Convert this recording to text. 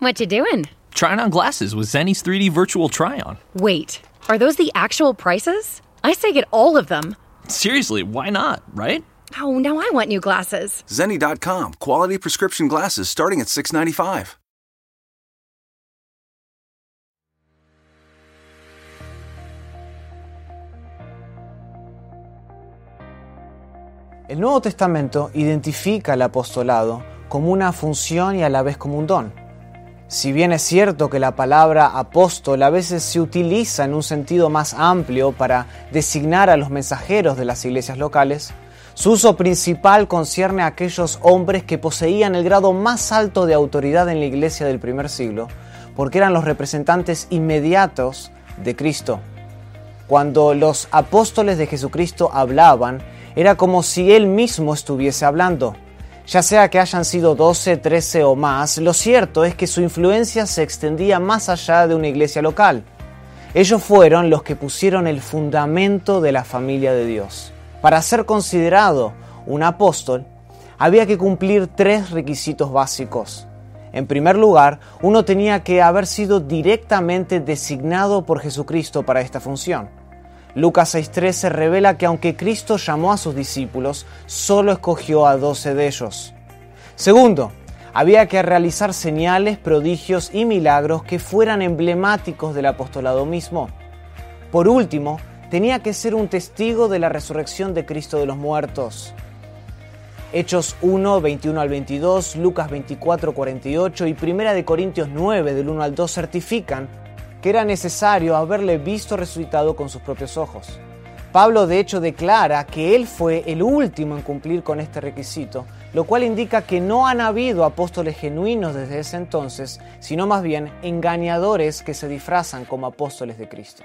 What you doing? Trying on glasses with Zenny's 3D virtual try on. Wait, are those the actual prices? I say get all of them. Seriously, why not, right? Oh, now I want new glasses. Zenny.com, quality prescription glasses starting at 695. El Nuevo Testamento identifica al apostolado como una función y a la vez como un don. Si bien es cierto que la palabra apóstol a veces se utiliza en un sentido más amplio para designar a los mensajeros de las iglesias locales, su uso principal concierne a aquellos hombres que poseían el grado más alto de autoridad en la iglesia del primer siglo, porque eran los representantes inmediatos de Cristo. Cuando los apóstoles de Jesucristo hablaban, era como si Él mismo estuviese hablando. Ya sea que hayan sido 12, 13 o más, lo cierto es que su influencia se extendía más allá de una iglesia local. Ellos fueron los que pusieron el fundamento de la familia de Dios. Para ser considerado un apóstol, había que cumplir tres requisitos básicos. En primer lugar, uno tenía que haber sido directamente designado por Jesucristo para esta función. Lucas 6:13 revela que aunque Cristo llamó a sus discípulos, solo escogió a doce de ellos. Segundo, había que realizar señales, prodigios y milagros que fueran emblemáticos del apostolado mismo. Por último, tenía que ser un testigo de la resurrección de Cristo de los muertos. Hechos 1, 21 al 22, Lucas 24, 48 y 1 de Corintios 9, del 1 al 2 certifican era necesario haberle visto resucitado con sus propios ojos. Pablo de hecho declara que él fue el último en cumplir con este requisito, lo cual indica que no han habido apóstoles genuinos desde ese entonces, sino más bien engañadores que se disfrazan como apóstoles de Cristo.